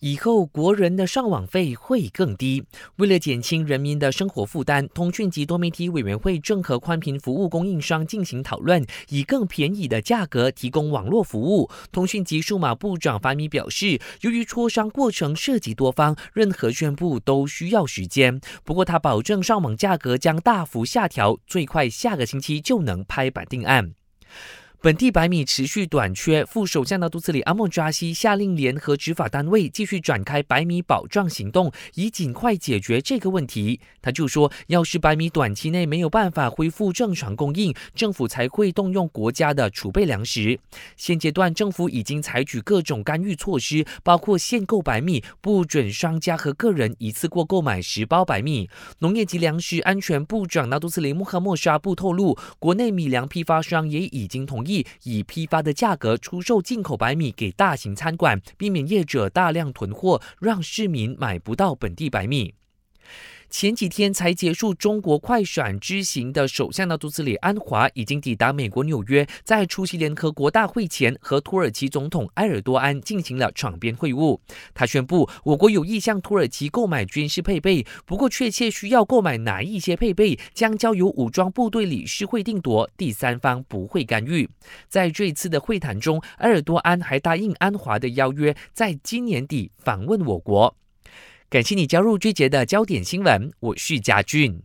以后国人的上网费会更低。为了减轻人民的生活负担，通讯及多媒体委员会正和宽频服务供应商进行讨论，以更便宜的价格提供网络服务。通讯及数码部长法米表示，由于磋商过程涉及多方，任何宣布都需要时间。不过他保证上网价格将大幅下调，最快下个星期就能拍板定案。本地白米持续短缺，副首相的杜斯里阿莫扎西下令联合执法单位继续展开白米保障行动，以尽快解决这个问题。他就说，要是白米短期内没有办法恢复正常供应，政府才会动用国家的储备粮食。现阶段政府已经采取各种干预措施，包括限购白米，不准商家和个人一次过购买十包白米。农业及粮食安全部长纳杜斯林穆罕默沙布透露，国内米粮批发商也已经同。以批发的价格出售进口白米给大型餐馆，避免业者大量囤货，让市民买不到本地白米。前几天才结束中国快闪之行的首相的杜斯里安华已经抵达美国纽约，在出席联合国大会前和土耳其总统埃尔多安进行了场边会晤。他宣布，我国有意向土耳其购买军事配备，不过确切需要购买哪一些配备，将交由武装部队理事会定夺，第三方不会干预。在这一次的会谈中，埃尔多安还答应安华的邀约，在今年底访问我国。感谢你加入这节的焦点新闻，我是嘉俊。